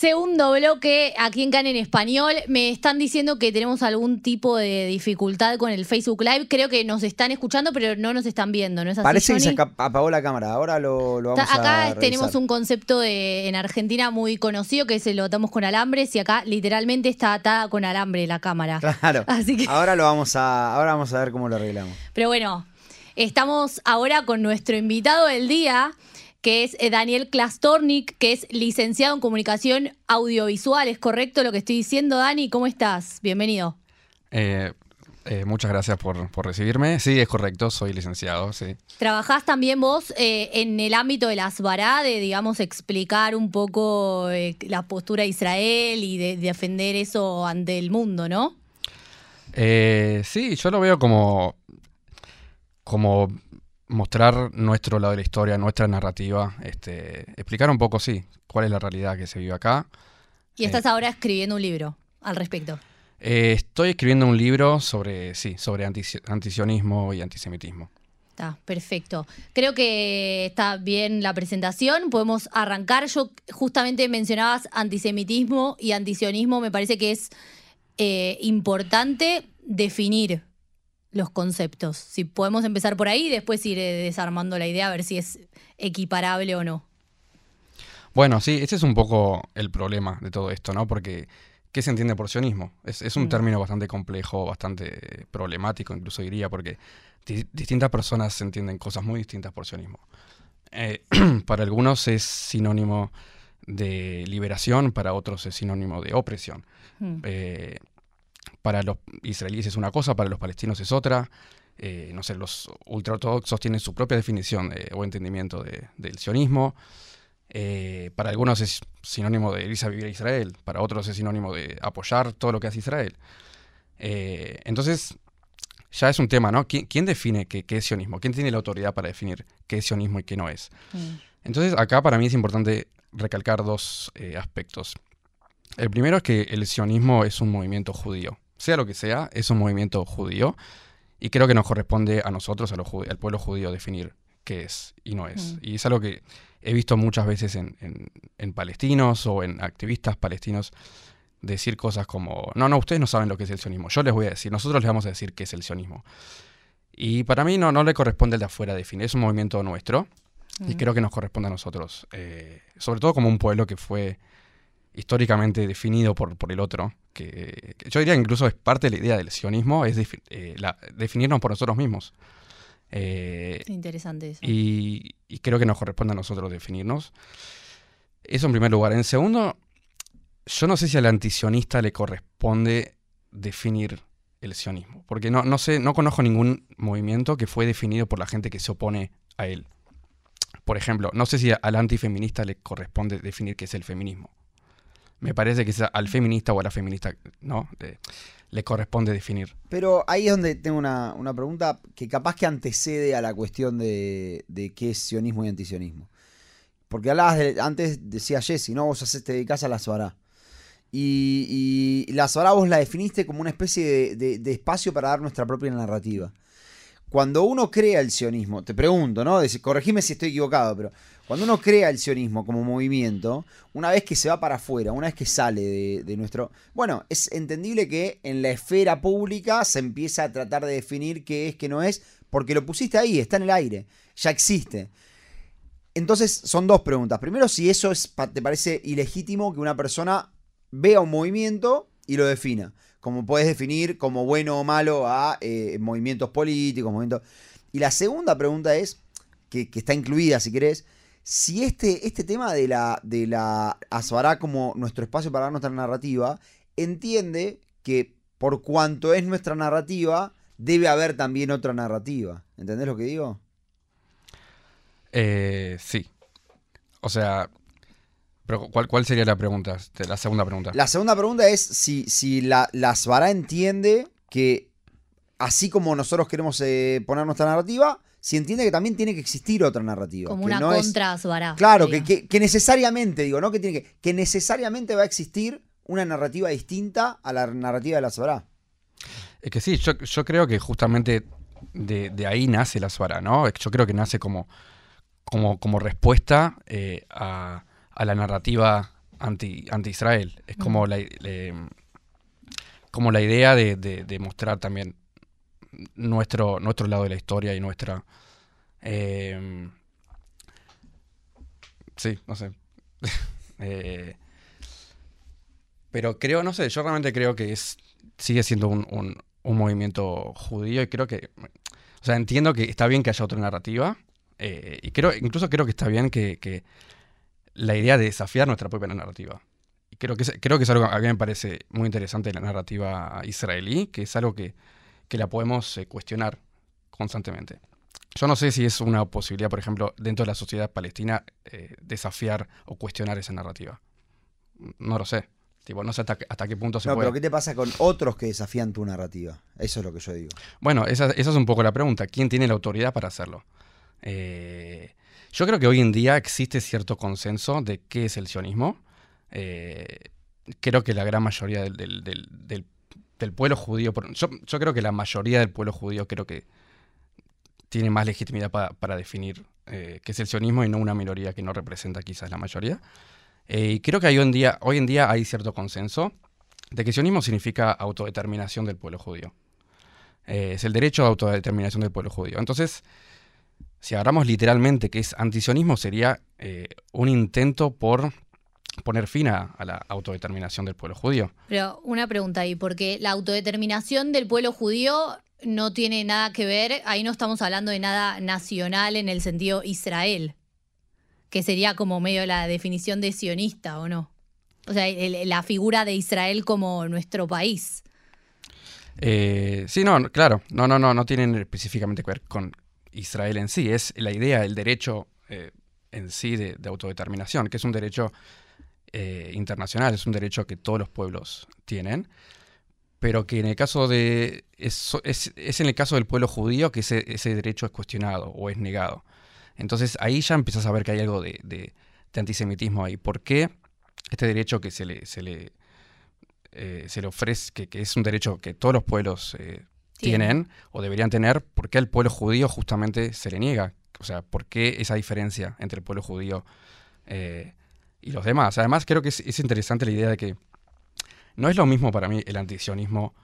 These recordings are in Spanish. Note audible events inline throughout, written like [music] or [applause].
Segundo bloque, aquí en CAN en español, me están diciendo que tenemos algún tipo de dificultad con el Facebook Live. Creo que nos están escuchando, pero no nos están viendo, ¿no es así, Parece que se apagó la cámara. Ahora lo, lo vamos Ta- Acá a revisar. tenemos un concepto de, en Argentina muy conocido que se lo atamos con alambres y acá literalmente está atada con alambre la cámara. Claro. [laughs] Así que, Ahora lo vamos a, ahora vamos a ver cómo lo arreglamos. pero bueno, estamos ahora con nuestro invitado del día, que es eh, Daniel Klastornik, que es licenciado en comunicación audiovisual. ¿Es correcto lo que estoy diciendo, Dani? ¿Cómo estás? Bienvenido. Eh, eh, muchas gracias por, por recibirme. Sí, es correcto, soy licenciado, sí. Trabajás también vos eh, en el ámbito de las vará, de, digamos, explicar un poco la postura de Israel y de, defender eso ante el mundo, ¿no? Sí, yo lo veo como, como mostrar nuestro lado de la historia, nuestra narrativa, este, explicar un poco, sí, cuál es la realidad que se vive acá. Y estás ahora escribiendo un libro al respecto. Eh, estoy escribiendo un libro sobre, sí, sobre anti- antisionismo y antisemitismo. Está, perfecto. Creo que está bien la presentación. Podemos arrancar. Yo justamente mencionabas antisemitismo y antisionismo. Me parece que es eh, importante definir los conceptos. Si podemos empezar por ahí y después ir desarmando la idea a ver si es equiparable o no. Bueno, sí, ese es un poco el problema de todo esto, ¿no? Porque, ¿qué se entiende por sionismo? Es, es un Mm. término bastante complejo, bastante problemático, incluso diría, porque di- distintas personas entienden cosas muy distintas por sionismo. Eh, [clears throat] para algunos es sinónimo de liberación, para otros es sinónimo de opresión. Mm. Eh, para los israelíes es una cosa, para los palestinos es otra. Eh, no sé, los ultraortodoxos tienen su propia definición de- o entendimiento de- del sionismo. Eh, para algunos es sinónimo de irse a vivir a Israel, para otros es sinónimo de apoyar todo lo que hace Israel. Eh, entonces, ya es un tema, ¿no? ¿Quién, quién define qué, qué es sionismo? ¿Quién tiene la autoridad para definir qué es sionismo y qué no es? Mm. Entonces, acá para mí es importante recalcar dos eh, aspectos. El primero es que el sionismo es un movimiento judío. Sea lo que sea, es un movimiento judío. Y creo que nos corresponde a nosotros, a los al pueblo judío, definir qué es y no es. Mm. Y es algo que he visto muchas veces en, en- en palestinos o en activistas palestinos decir cosas como, no, no, ustedes no saben lo que es el sionismo. Yo les voy a decir, nosotros les vamos a decir qué es el sionismo. Y para mí no, no le corresponde al de afuera definir, es un movimiento nuestro. Y Mm. creo que nos corresponde a nosotros, eh, sobre todo como un pueblo que fue históricamente definido por, por el otro, que, que yo diría que incluso es parte de la idea del sionismo, es defi- eh, la- definirnos por nosotros mismos. Eh, Interesante eso. y, y creo que nos corresponde a nosotros definirnos. Eso en primer lugar. En segundo, yo no sé si al antisionista le corresponde definir el sionismo, porque no, no sé, no conozco ningún movimiento que fue definido por la gente que se opone a él. Por ejemplo, no sé si al antifeminista le corresponde definir qué es el feminismo. Me parece que es al feminista o a la feminista, ¿no? Le, corresponde definir. Pero ahí es donde tengo una, una pregunta que capaz que antecede a la cuestión de, de qué es sionismo y antisionismo. Porque hablabas de- antes, decía Jesse, ¿no? Vos haces, te a la Suará. Y, la Suará vos la definiste como una especie de espacio para dar nuestra propia narrativa. Cuando uno crea el sionismo, te pregunto, ¿no? Corregime si estoy equivocado, pero cuando uno crea el sionismo como movimiento, una vez que se va para afuera, una vez que sale de, nuestro... Bueno, es entendible que en la esfera pública se empieza a tratar de definir qué es, qué no es, porque lo pusiste ahí, está en el aire, ya existe. Entonces son dos preguntas. Primero, si eso es, te parece ilegítimo que una persona vea un movimiento y lo defina. Como puedes definir como bueno o malo a eh, movimientos políticos, movimientos... Y la segunda pregunta es, que, está incluida si querés, si este, este tema de la, de la como nuestro espacio para nuestra narrativa, entiende que por cuanto es nuestra narrativa, debe haber también otra narrativa. ¿Entendés lo que digo? Eh, sí. O sea, pero ¿cuál, ¿cuál sería la pregunta? Este, La segunda pregunta. La segunda pregunta es si, si la, la Asbará entiende que así como nosotros queremos eh, poner nuestra narrativa, si entiende que también tiene que existir otra narrativa. Como que una no es- contra Asbará, Claro, que, que- que necesariamente, digo, ¿no? Que tiene que, que necesariamente va a existir una narrativa distinta a la narrativa de la Asbará. Es que sí, yo, yo creo que justamente de, de ahí nace la Suara, ¿no? Es Yo creo que nace como, como, como respuesta eh, a, a la narrativa anti, anti-Israel. Es como la, le- como la idea de, de- de mostrar también nuestro, nuestro lado de la historia y nuestra... eh, sí, no sé. [laughs] Eh, pero creo, no sé, yo realmente creo que es sigue siendo un, un- un movimiento judío y creo que... O sea, entiendo que está bien que haya otra narrativa eh, y creo, incluso creo que está bien que, que la idea de desafiar nuestra propia narrativa. Y creo que, es, creo que es algo que a mí me parece muy interesante de la narrativa israelí, que es algo que, que la podemos eh, cuestionar constantemente. Yo no sé si es una posibilidad, por ejemplo, dentro de la sociedad palestina, eh, desafiar o cuestionar esa narrativa. No lo sé. Tipo, no sé hasta, qué- hasta qué punto se No, puede. pero ¿qué te pasa con otros que desafían tu narrativa? Eso es lo que yo digo. Bueno, esa, esa es un poco la pregunta. ¿Quién tiene la autoridad para hacerlo? Eh, yo creo que hoy en día existe cierto consenso de qué es el sionismo. Eh, creo que la gran mayoría del, pueblo judío, yo, creo que la mayoría del pueblo judío creo que tiene más legitimidad pa- para definir eh, qué es el sionismo y no una minoría que no representa quizás la mayoría. Eh, y creo que hoy, en día, hay cierto consenso de que sionismo significa autodeterminación del pueblo judío. Es el derecho a autodeterminación del pueblo judío. Entonces, si agarramos literalmente que es antisionismo, sería eh, un intento por poner fin a, a la autodeterminación del pueblo judío. Pero una pregunta ahí, porque la autodeterminación del pueblo judío no tiene nada que ver, ahí no estamos hablando de nada nacional en el sentido Israel, que sería como medio la definición de sionista, ¿o no? O sea, el- la figura de Israel como nuestro país. Eh, sí, no, claro, no, no, no, no tienen específicamente que ver con Israel en sí, es la idea, el derecho eh, en sí de, de autodeterminación, que es un derecho eh, internacional, es un derecho que todos los pueblos tienen, pero que en el caso de, es, en el caso del pueblo judío que ese, ese derecho es cuestionado o es negado. Entonces ahí ya empiezas a ver que hay algo de, de- antisemitismo ahí. ¿Por qué este derecho que se le, se le, eh, se le ofrece, que, que es un derecho que todos los pueblos Tienen. o deberían tener, ¿por qué al pueblo judío justamente se le niega? O sea, ¿por qué esa diferencia entre el pueblo judío eh, y los demás? Además, creo que es, es interesante la idea de que no es lo mismo para mí el antisionismo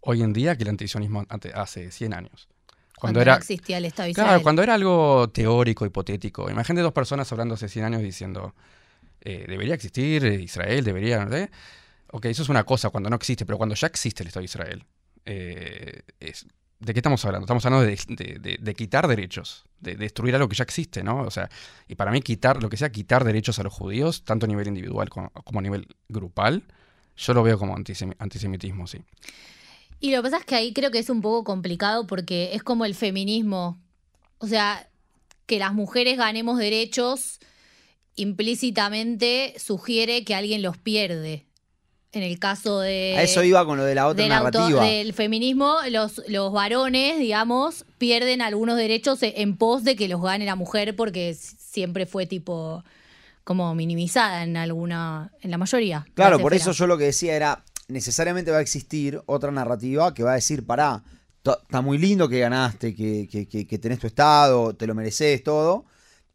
hoy en día que el antisionismo ante- hace 100 años. Cuando, era, existía el Estado Israel. Cuando era algo teórico, hipotético. Imagínate dos personas hablando hace 100 años diciendo, eh, debería existir eh, Israel, debería, sé. Ok, eso es una cosa cuando no existe, pero cuando ya existe el Estado de Israel, eh, ¿de qué estamos hablando? Estamos hablando de, quitar derechos, de, destruir algo que ya existe, ¿no? O sea, y para mí quitar, lo que sea quitar derechos a los judíos, tanto a nivel individual como, a nivel grupal, yo lo veo como antisemi- antisemitismo, sí. Y lo que pasa es que ahí creo que es un poco complicado porque es como el feminismo. O sea, que las mujeres ganemos derechos implícitamente sugiere que alguien los pierde. En el caso de... A eso iba con lo de la otra del, auto- narrativa. del feminismo, los, los varones, digamos, pierden algunos derechos e- en pos de que los gane la mujer porque siempre fue tipo como minimizada en alguna, en la mayoría. Claro, por eso yo lo que decía era, necesariamente va a existir otra narrativa que va a decir, pará, está muy lindo que ganaste, que, que- que- que tenés tu estado, te lo mereces, todo,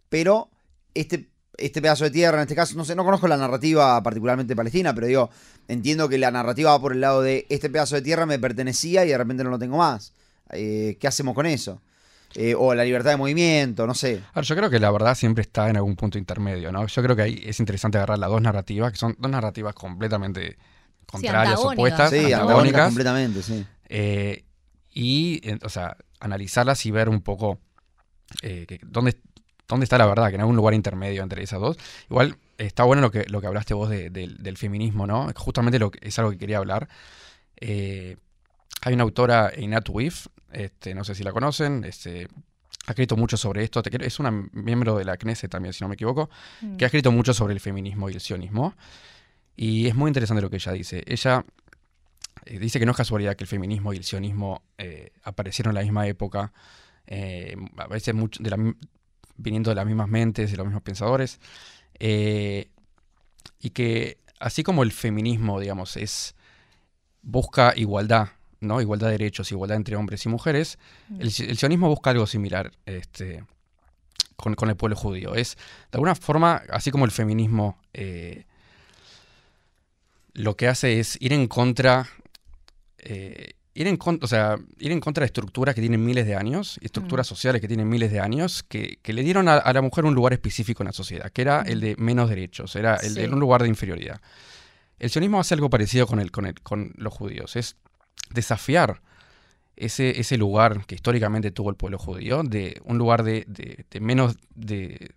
pero este, este pedazo de tierra, en este caso, no sé, no conozco la narrativa particularmente palestina, pero digo, entiendo que la narrativa va por el lado de, este pedazo de tierra me pertenecía y de repente no lo tengo más. Eh, ¿Qué hacemos con eso? Eh, o la libertad de movimiento, no sé. A ver, yo creo que la verdad siempre está en algún punto intermedio, ¿no? Yo creo que ahí es interesante agarrar las dos narrativas, que son dos narrativas completamente contrarias, opuestas, Sí, antagónica antagónicas, completamente, sí. eh, y, o sea, analizarlas y ver un poco eh, que- dónde, dónde está la verdad, que en algún lugar intermedio entre esas dos. Igual está bueno lo que, lo que hablaste vos de- del- del feminismo, ¿no? Justamente lo que, es algo que quería hablar. Eh, hay una autora, Einat Wif, este, no sé si la conocen, este, ha escrito mucho sobre esto, es una miembro de la Knesset también, si no me equivoco, Mm. que ha escrito mucho sobre el feminismo y el sionismo. Y es muy interesante lo que ella dice. Ella eh, dice que no es casualidad que el feminismo y el sionismo eh, aparecieron en la misma época, eh, a veces mucho de la viniendo de las mismas mentes, de los mismos pensadores, eh, y que así como el feminismo, digamos, es busca igualdad ¿no? igualdad de derechos, igualdad entre hombres y mujeres, el, el sionismo busca algo similar este, con, con el pueblo judío. Es, de alguna forma, así como el feminismo eh, lo que hace es ir en contra, eh, ir, en con- o sea, ir en contra de estructuras que tienen miles de años, estructuras sociales que tienen miles de años, que, que le dieron a, a la mujer un lugar específico en la sociedad, que era el de menos derechos, era el de un lugar de inferioridad. El sionismo hace algo parecido con, el, con, el, con los judíos, es desafiar ese, ese lugar que históricamente tuvo el pueblo judío, de un lugar de, de- de menos, de,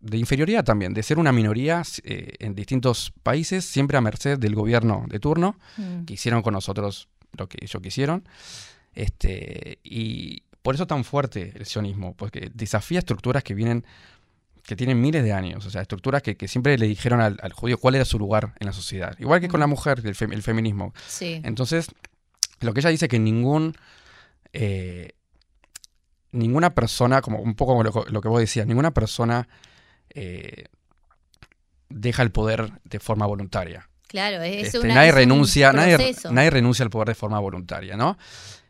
de inferioridad también, de ser una minoría eh, en distintos países, siempre a merced del gobierno de turno, Mm. que hicieron con nosotros lo que ellos quisieron. Este, y por eso tan fuerte el sionismo, porque desafía estructuras que vienen, que tienen miles de años, o sea, estructuras que, que siempre le dijeron al, al judío cuál era su lugar en la sociedad. Igual que con la mujer, el, fem- el feminismo. Sí. Entonces, lo que ella dice que ningún. eh, ninguna persona, como un poco como lo, lo que vos decías, ninguna persona eh, deja el poder de forma voluntaria. Claro, es, Este, una- nadie es un renuncia, nadie, proceso. nadie renuncia al poder de forma voluntaria, ¿no?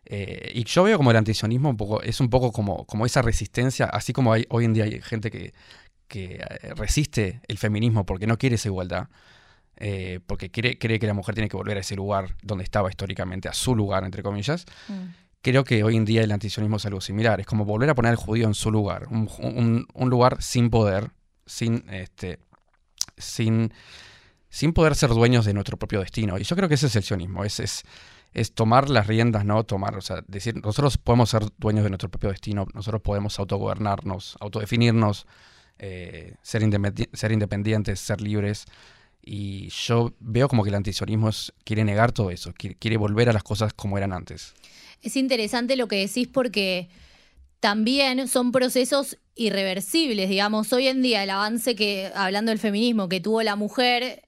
Eh, y yo veo como el antisionismo un poco, es un poco como, como esa resistencia, así como hay, hoy en día hay gente que, que eh, resiste el feminismo porque no quiere esa igualdad, eh, porque quiere, cree que la mujer tiene que volver a ese lugar donde estaba históricamente, a su lugar, entre comillas. Mm. Creo que hoy en día el antisionismo es algo similar, es como volver a poner al judío en su lugar, un, un- un lugar sin poder, sin, este, sin, sin poder ser dueños de nuestro propio destino. Y yo creo que ese es el sionismo, es, es, tomar las riendas, ¿no? Tomar, o sea, decir, nosotros podemos ser dueños de nuestro propio destino, nosotros podemos autogobernarnos, autodefinirnos, eh, ser, ser independientes, ser libres. Y yo veo como que el antisionismo quiere negar todo eso, quiere, quiere volver a las cosas como eran antes. Es interesante lo que decís porque también son procesos irreversibles, digamos. Hoy en día el avance que, hablando del feminismo, que tuvo la mujer,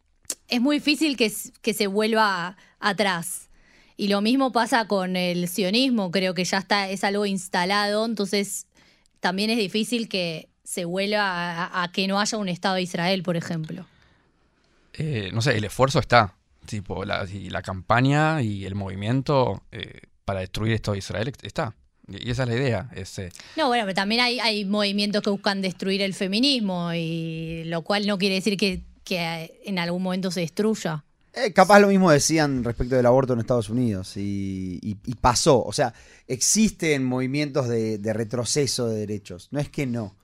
es muy difícil que, se vuelva atrás. Y lo mismo pasa con el sionismo, creo que ya está, es algo instalado, entonces también es difícil que se vuelva a, a que no haya un Estado de Israel, por ejemplo. Eh, no sé, el esfuerzo está. Tipo, la, y la campaña y el movimiento eh, para destruir esto de Israel está. Y esa es la idea. Es, eh, No, bueno, pero también hay, hay movimientos que buscan destruir el feminismo, y lo cual no quiere decir que, que en algún momento se destruya. Eh, capaz lo mismo decían respecto del aborto en Estados Unidos y, y- y pasó. O sea, existen movimientos de, de retroceso de derechos. No es que no.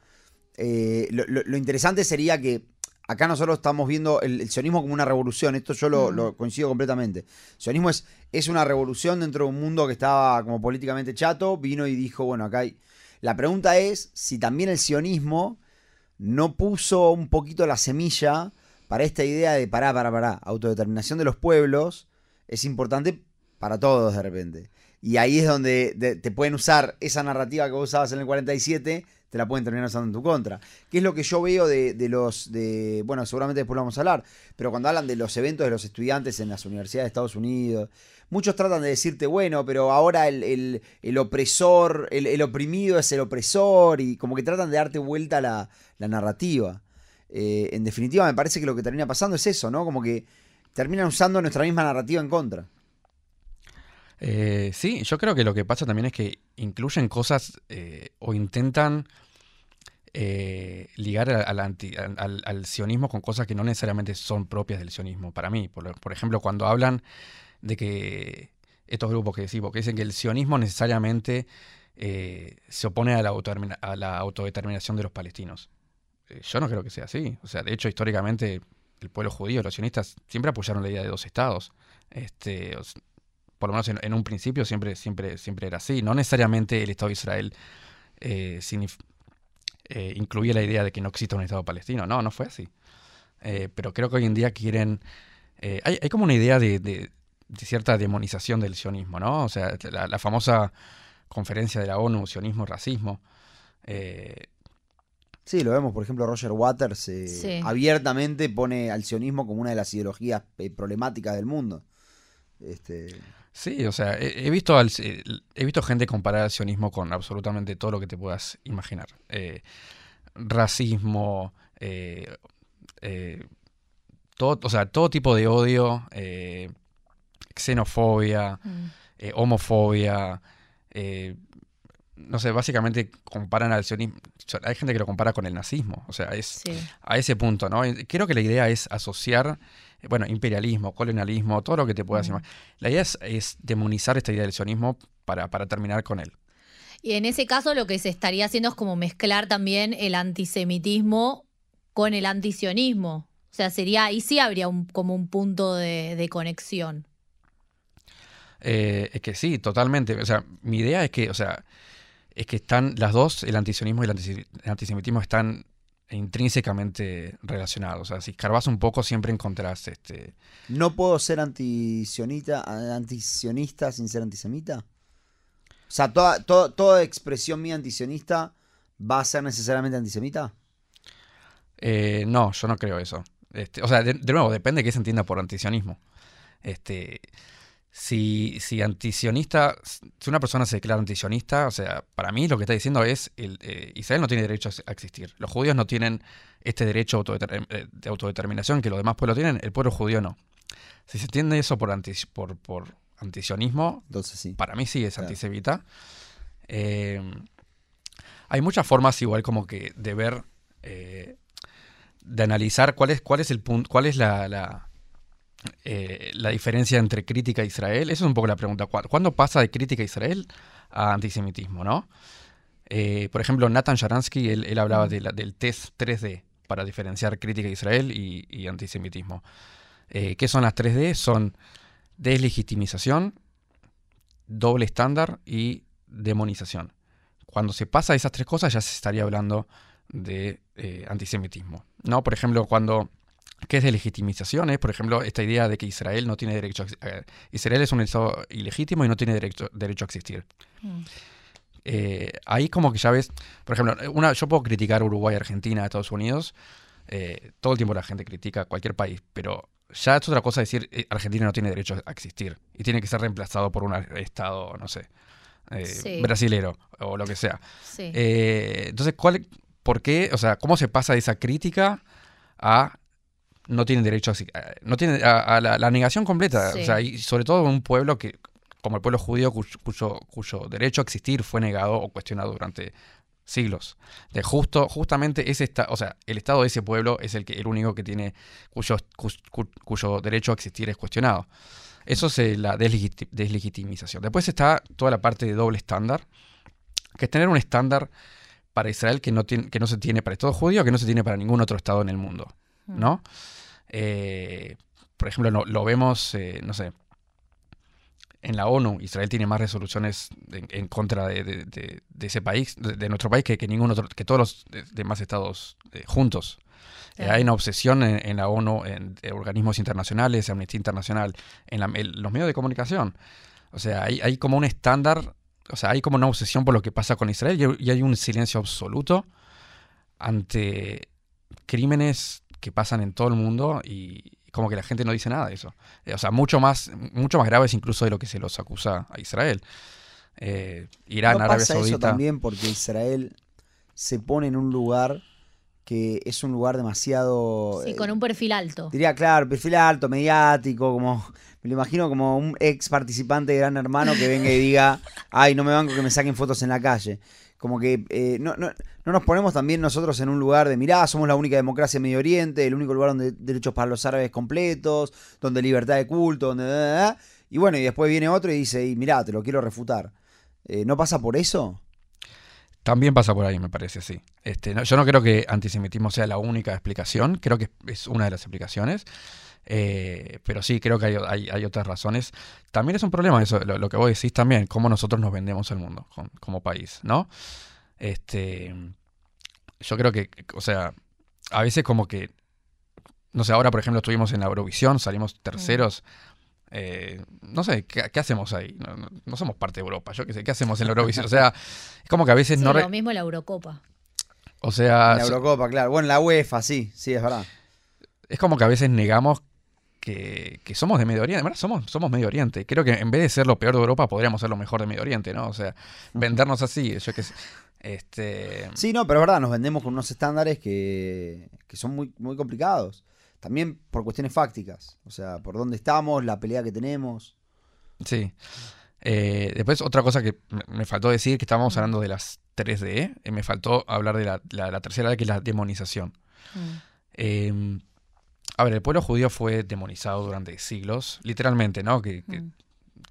Eh, lo, lo- lo interesante sería que acá nosotros estamos viendo el, el sionismo como una revolución. Esto yo lo, Mm. lo coincido completamente. El sionismo es, es una revolución dentro de un mundo que estaba como políticamente chato. Vino y dijo, bueno, acá hay... La pregunta es si también el sionismo no puso un poquito la semilla para esta idea de pará, pará, pará, autodeterminación de los pueblos es importante para todos de repente. Y ahí es donde de- te pueden usar esa narrativa que vos usabas en el 47, te la pueden terminar usando en tu contra. Que es lo que yo veo de, de los, de, bueno, seguramente después lo vamos a hablar, pero cuando hablan de los eventos de los estudiantes en las universidades de Estados Unidos, muchos tratan de decirte, bueno, pero ahora el, el- el opresor, el, el oprimido es el opresor, y como que tratan de darte vuelta la, la narrativa. Eh, en definitiva, me parece que lo que termina pasando es eso, ¿no? Como que terminan usando nuestra misma narrativa en contra. eh, sí, yo creo que lo que pasa también es que incluyen cosas eh, o intentan ligar al, sionismo con cosas que no necesariamente son propias del sionismo para mí. Por, ejemplo, cuando hablan de que estos grupos que decimos, que dicen que el sionismo necesariamente se opone a la autodeterminación de los palestinos. Eh, yo no creo que sea así. O sea, de hecho, históricamente el pueblo judío, los sionistas, siempre apoyaron la idea de dos estados. Este, por lo menos en, un principio siempre, siempre, siempre era así. No necesariamente el Estado de Israel eh, eh, incluía la idea de que no exista un Estado palestino. No, no fue así. Pero creo que hoy en día quieren... hay, como una idea de, de- cierta demonización del sionismo, ¿no? O sea, la, famosa conferencia de la ONU, sionismo, racismo. Sí, lo vemos, por ejemplo, Roger Waters eh, Sí. abiertamente pone al sionismo como una de las ideologías eh, problemáticas del mundo. Este, Sí, o sea, he, he visto al- he visto gente comparar al sionismo con absolutamente todo lo que te puedas imaginar. Eh, racismo, eh, eh, todo, o sea, todo tipo de odio, eh, xenofobia, Mm. eh, homofobia, eh, no sé, básicamente comparan al sionismo. Hay gente que lo compara con el nazismo, o sea, es Sí. a ese punto, ¿no? Y Creo que la idea es asociar, bueno, imperialismo, colonialismo, todo lo que te puedas Mm. imaginar. La idea es, es demonizar esta idea del sionismo para, para terminar con él. Y en ese caso lo que se estaría haciendo es como mezclar también el antisemitismo con el antisionismo. O sea, sería, ahí sí habría un, como un punto de, de conexión. Eh, es que sí, totalmente. O sea, mi idea es que, o sea, es que están las dos, el antisionismo y el, antise- el antisemitismo están intrínsecamente relacionados. O sea, si escarbas un poco siempre encontrás este. ¿No puedo ser antisionita, antisionista sin ser antisemita? O sea, toda, toda, toda expresión mía antisionista va a ser necesariamente antisemita. eh, no, yo no creo eso. Este, o sea, de, de nuevo, depende de qué se entienda por antisionismo. Este, si, si antisionista, si una persona se declara antisionista, o sea, para mí lo que está diciendo es el, eh, Israel no tiene derecho a existir. Los judíos no tienen este derecho eh, de autodeterminación que los demás pueblos tienen, el pueblo judío no. Si se entiende eso por, anti, por, por antisionismo, Entonces sí. para mí sí es Claro. antisemita. Eh, hay muchas formas igual como que de ver, eh, de analizar cuál es, cuál es el punto, cuál es la, la, eh, la diferencia entre crítica a Israel. Esa es un poco la pregunta. ¿Cuá- ¿Cuándo pasa de crítica a Israel a antisemitismo, no? Eh, por ejemplo, Nathan Sharansky, él, hablaba de la- del test 3D para diferenciar crítica a Israel y, y antisemitismo. Eh, ¿Qué son las 3D? Son deslegitimización, doble estándar y demonización. Cuando se pasa esas tres cosas ya se estaría hablando de eh, antisemitismo. ¿no? Por ejemplo, cuando... ¿Qué es deslegitimización? Es, por ejemplo, esta idea de que Israel no tiene derecho a... eh, Israel es un Estado ilegítimo y no tiene derecho, derecho a existir. Mm. Eh, ahí como que ya ves, por ejemplo, una, yo puedo criticar Uruguay, Argentina, Estados Unidos, eh, todo el tiempo la gente critica cualquier país, pero ya es otra cosa decir Argentina no tiene derecho a existir y tiene que ser reemplazado por un estado, no sé, Sí. brasilero o lo que sea. Sí. Entonces, ¿cuál, ¿por qué? O sea, ¿cómo se pasa de esa crítica a no tienen derecho a, no tienen a, a la, la negación completa? Sí. O sea, y sobre todo un pueblo que, como el pueblo judío, cuyo, cuyo, cuyo derecho a existir fue negado o cuestionado durante siglos. De justo, justamente ese esta, o sea, el estado de ese pueblo es el que el único que tiene cuyo, cu- cu- cuyo derecho a existir es cuestionado. Eso es eh, la deslegiti- deslegitimización. Después está toda la parte de doble estándar, que es tener un estándar para Israel que no, tiene, que no se tiene para el Estado judío, que no se tiene para ningún otro Estado en el mundo. ¿no? Eh, por ejemplo, lo, lo vemos, eh, no sé, en la ONU, Israel tiene más resoluciones en, en contra de, de- de- de ese país, de, nuestro país, que, que ningún otro, que todos los de- demás estados eh, juntos. Eh, Claro. hay una obsesión en, en la ONU, en, eh, organismos internacionales, Amnistía Internacional, en, la- en los medios de comunicación. O sea, hay, hay como un estándar, o sea, hay como una obsesión por lo que pasa con Israel y, y hay un silencio absoluto ante crímenes que pasan en todo el mundo y como que la gente no dice nada de eso. Eh, o sea, mucho más, mucho más graves incluso de lo que se los acusa a Israel. Eh, Irán, ¿No Arabia pasa eso Saudita. también porque Israel se pone en un lugar que es un lugar demasiado... Sí, eh, con un perfil alto. Diría, claro, perfil alto, mediático, como... Me lo imagino como un ex participante de Gran Hermano que venga y diga, ay, no me banco que me saquen fotos en la calle. Como que eh, no, no, no nos ponemos también nosotros en un lugar de, mirá, somos la única democracia en Medio Oriente, el único lugar donde derechos para los árabes completos, donde libertad de culto, donde... Y bueno, y después viene otro y dice, y mirá, te lo quiero refutar. Eh, ¿No pasa por eso? También pasa por ahí, me parece, sí. Este, no- yo no creo que antisemitismo sea la única explicación, creo que es una de las explicaciones. Eh, pero sí, creo que hay, hay- hay otras razones. También es un problema eso, lo, lo que vos decís también, cómo nosotros nos vendemos al mundo con- como país, ¿no? Este, yo creo que, o sea, a veces como que, no sé, ahora por ejemplo estuvimos en la Eurovisión, salimos terceros. eh, no sé, ¿qué, qué hacemos ahí? No, no- no somos parte de Europa, yo qué sé, ¿qué hacemos en la Eurovisión? O sea, es como que a veces Sí, no... lo mismo la Eurocopa. o sea, la so- Eurocopa, claro. Bueno, en la UEFA, sí, sí, es verdad. es como que a veces negamos que, que somos de Medio Oriente. Bueno, somos, somos Medio Oriente. Creo que en vez de ser lo peor de Europa, podríamos ser lo mejor de Medio Oriente, ¿no? O sea, vendernos así, yo sé. Este, Sí, no, pero es verdad, nos vendemos con unos estándares que, que son muy, muy complicados. También por cuestiones fácticas. O sea, por dónde estamos, la pelea que tenemos. sí. Eh, después, otra cosa que me- me faltó decir, que estábamos hablando de las 3D, eh, me faltó hablar de la, la- la tercera, que es la demonización. Mm. Eh, a ver, el pueblo judío fue demonizado durante siglos, literalmente, ¿no? Que, que- Mm.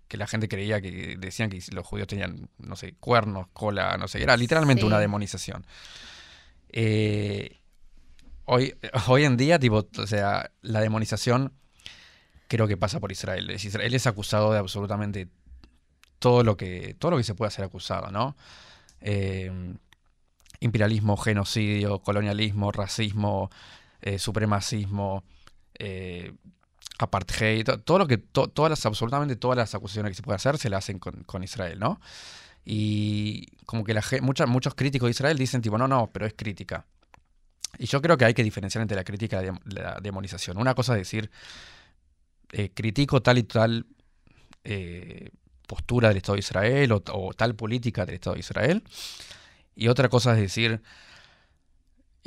que la gente creía que decían que los judíos tenían, no sé, cuernos, cola, no sé, era literalmente Sí. una demonización. Eh, hoy, hoy en día, tipo, o sea, la demonización creo que pasa por Israel. Israel es acusado de absolutamente todo lo que, todo lo que se puede hacer acusado, ¿no? Eh, imperialismo, genocidio, colonialismo, racismo, eh, supremacismo, eh, apartheid, to- todo lo que, to- todas las, absolutamente todas las acusaciones que se puede hacer se las hacen con, Israel, ¿no? Y como que muchos críticos de Israel dicen tipo, no, no, pero es crítica. Y yo creo que hay que diferenciar entre la crítica y la demonización. Una cosa es decir, eh, critico tal y tal eh, postura del Estado de Israel o, o tal política del Estado de Israel. Y otra cosa es decir,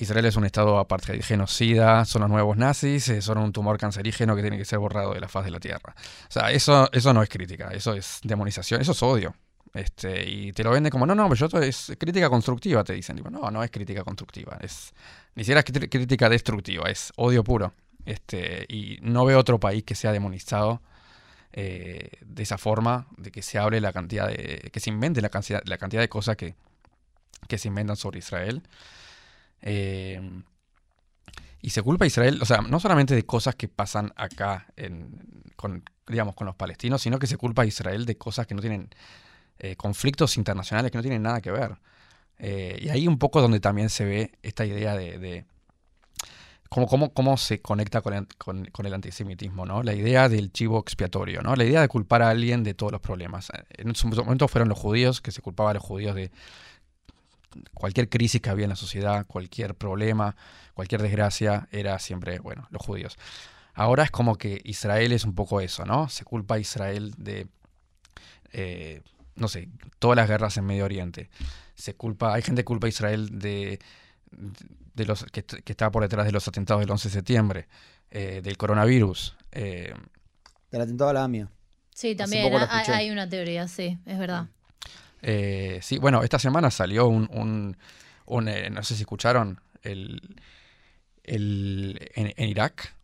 Israel es un Estado apartheid, genocida, son los nuevos nazis, eh, son un tumor cancerígeno que tiene que ser borrado de la faz de la Tierra. O sea, eso, eso no es crítica, eso es demonización, eso es odio. Este, y te lo venden como, no, no, pero yo es crítica constructiva, te dicen. Tipo, no, no es crítica constructiva, es ni siquiera es crítica destructiva, es odio puro. Este, y no veo otro país que sea demonizado eh, de esa forma, de que se hable la cantidad de, que se invente la cantidad, la cantidad de cosas que, que se inventan sobre Israel. Eh, y se culpa a Israel, o sea, no solamente de cosas que pasan acá en, con, digamos, con los palestinos, sino que se culpa a Israel de cosas que no tienen eh, conflictos internacionales que no tienen nada que ver. Eh, y ahí un poco donde también se ve esta idea de, de cómo, cómo, cómo se conecta con el, con, con el antisemitismo, ¿no? La idea del chivo expiatorio, ¿no? La idea de culpar a alguien de todos los problemas. En su momento fueron los judíos, que se culpaba a los judíos de cualquier crisis que había en la sociedad, cualquier problema, cualquier desgracia, era siempre, bueno, los judíos. Ahora es como que Israel es un poco eso, ¿no? Se culpa a Israel de, eh, no sé, todas las guerras en Medio Oriente. Se culpa, hay gente que culpa a Israel de, de los que, que está por detrás de los atentados del 11 de septiembre, eh, del coronavirus. eh, Del atentado a la AMIA. Sí, también hay una teoría, sí, es verdad. Eh, sí, bueno, esta semana salió un, un- un, eh, no sé si escucharon, el, el- en, en Irak,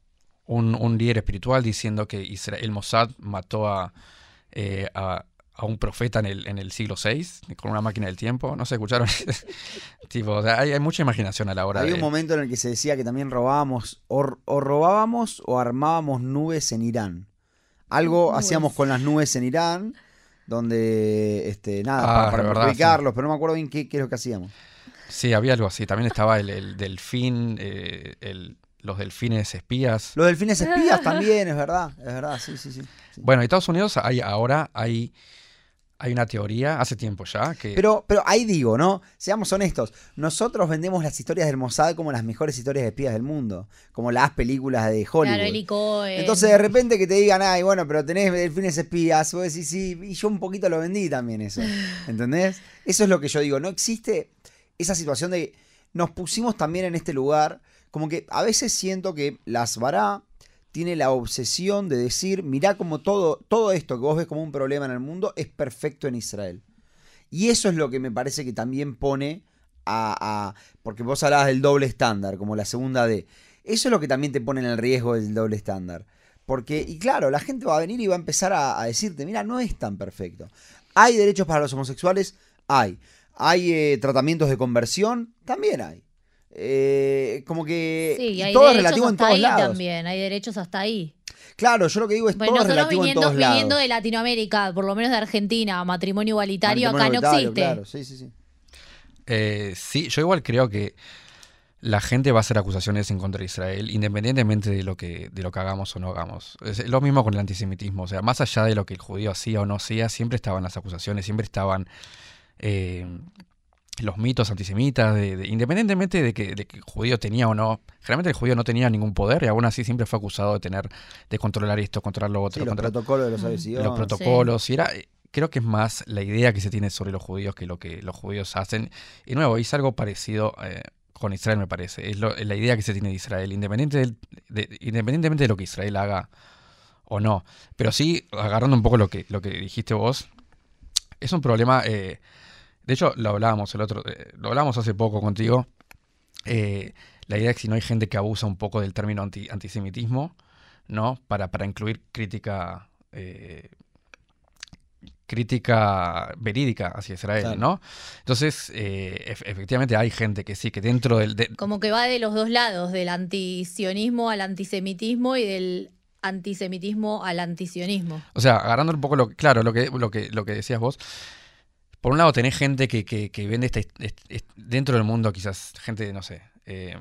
un, un líder espiritual diciendo que Isra- el Mossad mató a, eh, a, a un profeta en el, en el siglo VI con una máquina del tiempo. No sé, escucharon. [laughs] tipo, o sea, hay, hay mucha imaginación a la hora Había de. un momento en el que se decía que también robábamos, o, o robábamos o armábamos nubes en Irán. Algo Nubes. hacíamos con las nubes en Irán, donde, este, nada, Ah, pa- para, perjudicarlos, pero no me acuerdo bien qué, qué es lo que hacíamos. Sí, había algo así. También estaba el, el delfín, eh, el- los delfines espías. Los delfines espías [laughs] también, es verdad, es verdad, sí, sí, sí. sí. Bueno, en Estados Unidos hay ahora hay, hay una teoría, hace tiempo ya, que Pero, pero ahí digo, ¿no? Seamos honestos. Nosotros vendemos las historias del Mossad como las mejores historias de espías del mundo. Como las películas de Hollywood. Claro, Eli Cohen. Entonces de repente que te digan, ay, bueno, pero tenés delfines espías, vos decís, sí, y yo un poquito lo vendí también eso. [laughs] ¿Entendés? Eso es lo que yo digo. No existe esa situación de. Nos pusimos también en este lugar. Como que a veces siento que las Bará tiene la obsesión de decir, mirá como todo, todo esto que vos ves como un problema en el mundo es perfecto en Israel. Y eso es lo que me parece que también pone a, a- porque vos hablabas del doble estándar, como la segunda D. Eso es lo que también te pone en el riesgo del doble estándar. Porque, y claro, la gente va a venir y va a empezar a, decirte, mira, no es tan perfecto. ¿Hay derechos para los homosexuales? Hay. ¿Hay eh, tratamientos de conversión? También hay. Eh, como que Sí, hay todo es relativo en hasta todos ahí lados. también, hay derechos hasta ahí. Claro, yo lo que digo es Bueno, todo es relativo viniendo, en todos lados. viniendo de Latinoamérica, por lo menos de Argentina, matrimonio igualitario Matrimonio acá no existe. Claro, sí, sí, sí. eh, sí, yo igual creo que la gente va a hacer acusaciones en contra de Israel, independientemente de lo que, de lo que hagamos o no hagamos. Es lo mismo con el antisemitismo, o sea, más allá de lo que el judío hacía o no hacía, siempre estaban las acusaciones, siempre estaban eh, los mitos antisemitas, de, de- independientemente de que, de que el judío tenía o no, generalmente el judío no tenía ningún poder y aún así siempre fue acusado de tener, de controlar esto, controlar lo otro, Sí, los controlar protocolos de los Mm, avisiones. los protocolos. Y era, creo que es más la idea que se tiene sobre los judíos que lo que los judíos hacen. Y nuevo, es algo parecido eh, con Israel, me parece. Es lo- la idea que se tiene de Israel, independiente del- de- independientemente de lo que Israel haga o no. Pero sí, agarrando un poco lo que, lo que dijiste vos, Es un problema, eh, de hecho lo hablábamos el otro, eh, lo hablábamos hace poco contigo, eh, la idea es que si no hay gente que abusa un poco del término anti- antisemitismo, ¿no? Para, para incluir crítica eh, crítica verídica hacia Israel, Claro. ¿no? Entonces, eh, ef- efectivamente hay gente que sí, que dentro del... de- Como que va de los dos lados, del antisionismo al antisemitismo y del antisemitismo al antisionismo. o sea, agarrando un poco lo que, claro, lo que, lo que, lo que decías vos, por un lado tenés gente que, que, que vende este, este- este- dentro del mundo, quizás gente, no sé, eh,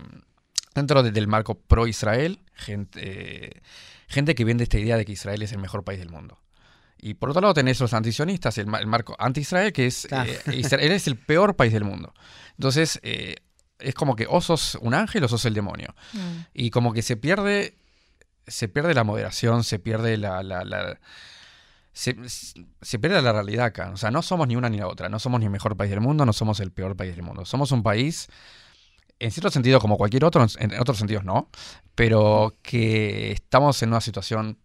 dentro de- del marco pro-Israel, gente, eh, gente que vende esta idea de que Israel es el mejor país del mundo. Y por otro lado tenés los antisionistas, el, el marco anti-Israel, que es Claro. eh, Israel es el peor país del mundo. Entonces, es como que o sos un ángel o sos el demonio. Mm. Y como que se pierde, se pierde la moderación, se pierde la... la- la- se, pierde la realidad acá. O sea, no somos ni una ni la otra. No somos ni el mejor país del mundo, no somos el peor país del mundo. Somos un país, en cierto sentido, como cualquier otro, en otros sentidos no, pero que estamos en una situación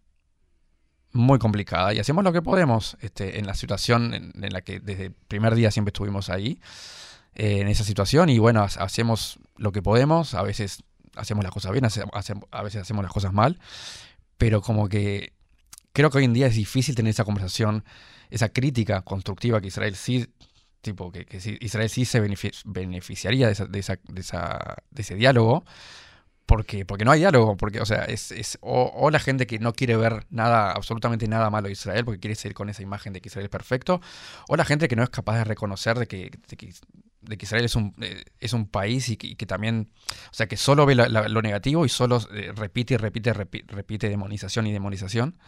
muy complicada y hacemos lo que podemos este, en la situación en, la que desde el primer día siempre estuvimos ahí, eh, en esa situación, y bueno, ha- hacemos lo que podemos, a veces hacemos las cosas bien, a veces hacemos las cosas mal, pero como que creo que hoy en día es difícil tener esa conversación, esa crítica constructiva que Israel sí, tipo, que, Israel sí se benefi- beneficiaría de, esa- de, esa- de esa- de ese diálogo, porque, porque no hay diálogo, porque, o sea, es, es o, la gente que no quiere ver nada, absolutamente nada malo de Israel, porque quiere seguir con esa imagen de que Israel es perfecto, o la gente que no es capaz de reconocer de que, de que Israel es un, eh, es un país y que, y que también, o sea, que solo ve la- la- lo negativo y solo eh, repite y repite, repi- repite demonización y demonización.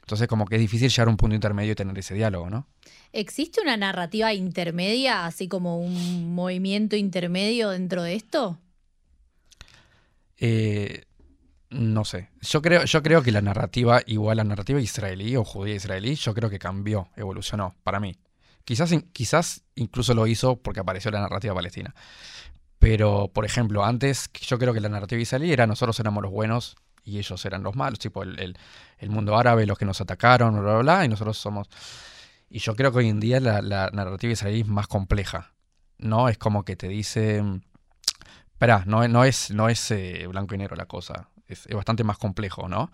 Entonces, como que es difícil llegar a un punto intermedio y tener ese diálogo, ¿no? ¿Existe una narrativa intermedia, así como un movimiento intermedio dentro de esto? Eh, no sé. Yo creo, yo creo que la narrativa, igual la narrativa israelí o judía israelí, yo creo que cambió, evolucionó, para mí. Quizás, quizás incluso lo hizo porque apareció la narrativa palestina. Pero, por ejemplo, antes yo creo que la narrativa israelí era nosotros éramos los buenos y ellos eran los malos, tipo el, el- mundo árabe, los que nos atacaron, bla, bla, y nosotros somos... Y yo creo que hoy en día la, la narrativa israelí es más compleja, ¿no? Es como que te dice... Esperá, no, no es, no es eh, blanco y negro la cosa, es, es bastante más complejo, ¿no?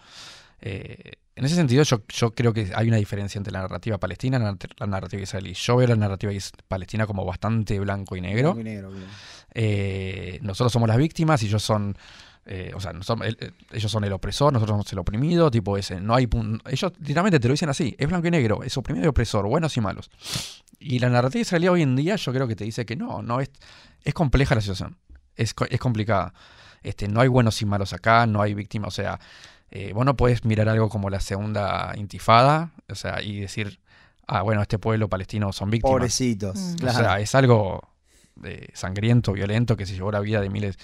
Eh, en ese sentido, yo, yo creo que hay una diferencia entre la narrativa palestina y la, narrativa israelí. Yo veo la narrativa palestina como bastante blanco y negro. Blanco y negro, bien. Eh, nosotros somos las víctimas y ellos son, eh, o sea, el- ellos son el opresor, nosotros somos el oprimido, tipo ese. No hay ellos literalmente te lo dicen así, es blanco y negro, es oprimido y opresor, buenos y malos. Y la narrativa israelí hoy en día yo creo que te dice que no, no es, es compleja la situación, es, es complicada. Este, no hay buenos y malos acá, no hay víctimas, o sea, eh, vos no podés mirar algo como la segunda intifada, o sea, y decir, ah, bueno, este pueblo palestino son víctimas. Pobrecitos, Mm. claro. O sea, es algo eh, sangriento, violento, que se llevó la vida de miles.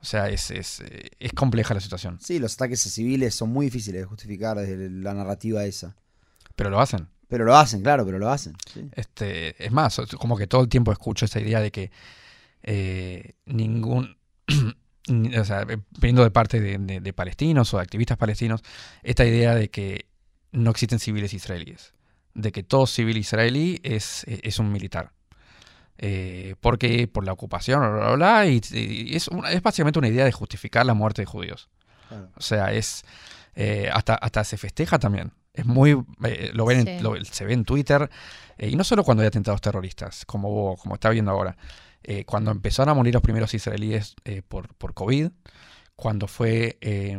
O sea, es, es, eh, es compleja la situación. Sí, los ataques a civiles son muy difíciles de justificar desde la narrativa esa. Pero lo hacen. Pero lo hacen, claro, pero lo hacen. sí. Este, es más, como que todo el tiempo escucho esa idea de que eh, ningún. [clears throat] o sea, eh, viniendo de parte de, de- de palestinos o de activistas palestinos, esta idea de que no existen civiles israelíes. De que todo civil israelí es, es un militar. Eh, porque por la ocupación, bla, bla, bla, y, y es, una- es básicamente una idea de justificar la muerte de judíos. Claro. O sea, es. eh, hasta, hasta se festeja también. Es muy. eh, lo ven en- lo- se ve en Twitter. eh, y no solo cuando hay atentados terroristas, como, como está viendo ahora. Eh, cuando empezaron a morir los primeros israelíes eh, por, por COVID. Cuando fue. eh,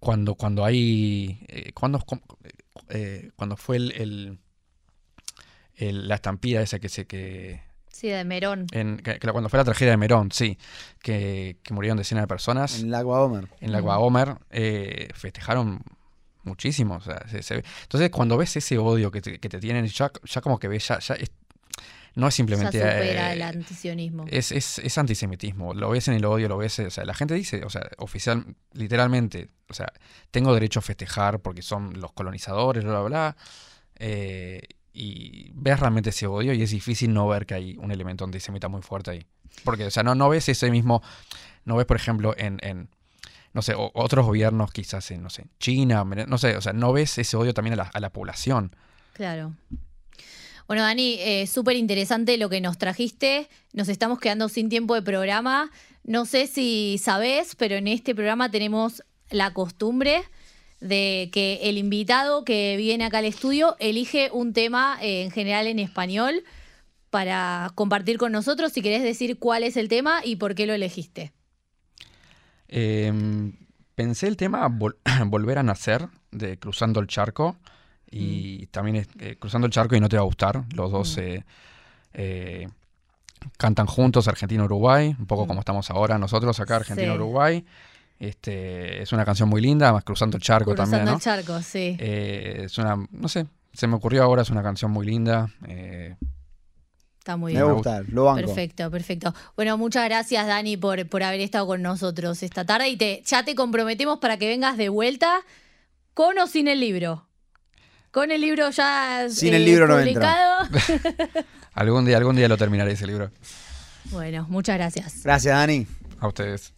cuando, cuando hay. eh, cuando, eh, cuando fue el, el- el- la estampida esa que se. Que, Sí, de Merón. en- que- que cuando fue la tragedia de Merón, sí. Que, que murieron decenas de personas En el agua Homer. en la Ujú. Guahomer eh, festejaron muchísimo. o sea, se- se ve. Entonces, cuando ves ese odio que te, que te tienen, ya, ya como que ves, ya, ya es- no es simplemente. supera eh, el antisionismo. es, es, es antisemitismo. Lo ves en el odio, lo ves. O sea, la gente dice, o sea, oficial, literalmente, o sea, tengo derecho a festejar porque son los colonizadores, bla, bla, bla. eh, y ves realmente ese odio y es difícil no ver que hay un elemento antisemita muy fuerte ahí. Porque, o sea, no, no ves ese mismo. No ves, por ejemplo, en. en, no sé, o- otros gobiernos, quizás en, no sé, China, no sé, o sea, no ves ese odio también a la, a la población. Claro. Bueno, Dani, eh, súper interesante lo que nos trajiste. Nos estamos quedando sin tiempo de programa. No sé si sabés, pero en este programa tenemos la costumbre de que el invitado que viene acá al estudio elige un tema eh, en general en español para compartir con nosotros. Si querés decir cuál es el tema y por qué lo elegiste. Em, pensé el tema Vol- [clears throat] Volver a Nacer de Cruzando el Charco. Y también es, eh, Cruzando el Charco y No Te Va a Gustar. Los dos Mm. eh, eh, cantan juntos Argentina-Uruguay, un poco Mm. como estamos ahora nosotros acá. Argentina-Uruguay. Este, es una canción muy linda, más Cruzando el Charco Cruzando también, ¿no? el charco, sí. Es una, no sé, se me ocurrió ahora, es una canción muy linda. Está muy Me bien. gusta, lo banco. Perfecto, perfecto. Bueno, muchas gracias, Dani, por, por haber estado con nosotros esta tarde y te, ya te comprometemos para que vengas de vuelta con o sin el libro. Con el libro ya Sin el libro no publicado. algún día, algún día lo terminaré ese libro. bueno, muchas gracias. Gracias, Dani. A ustedes.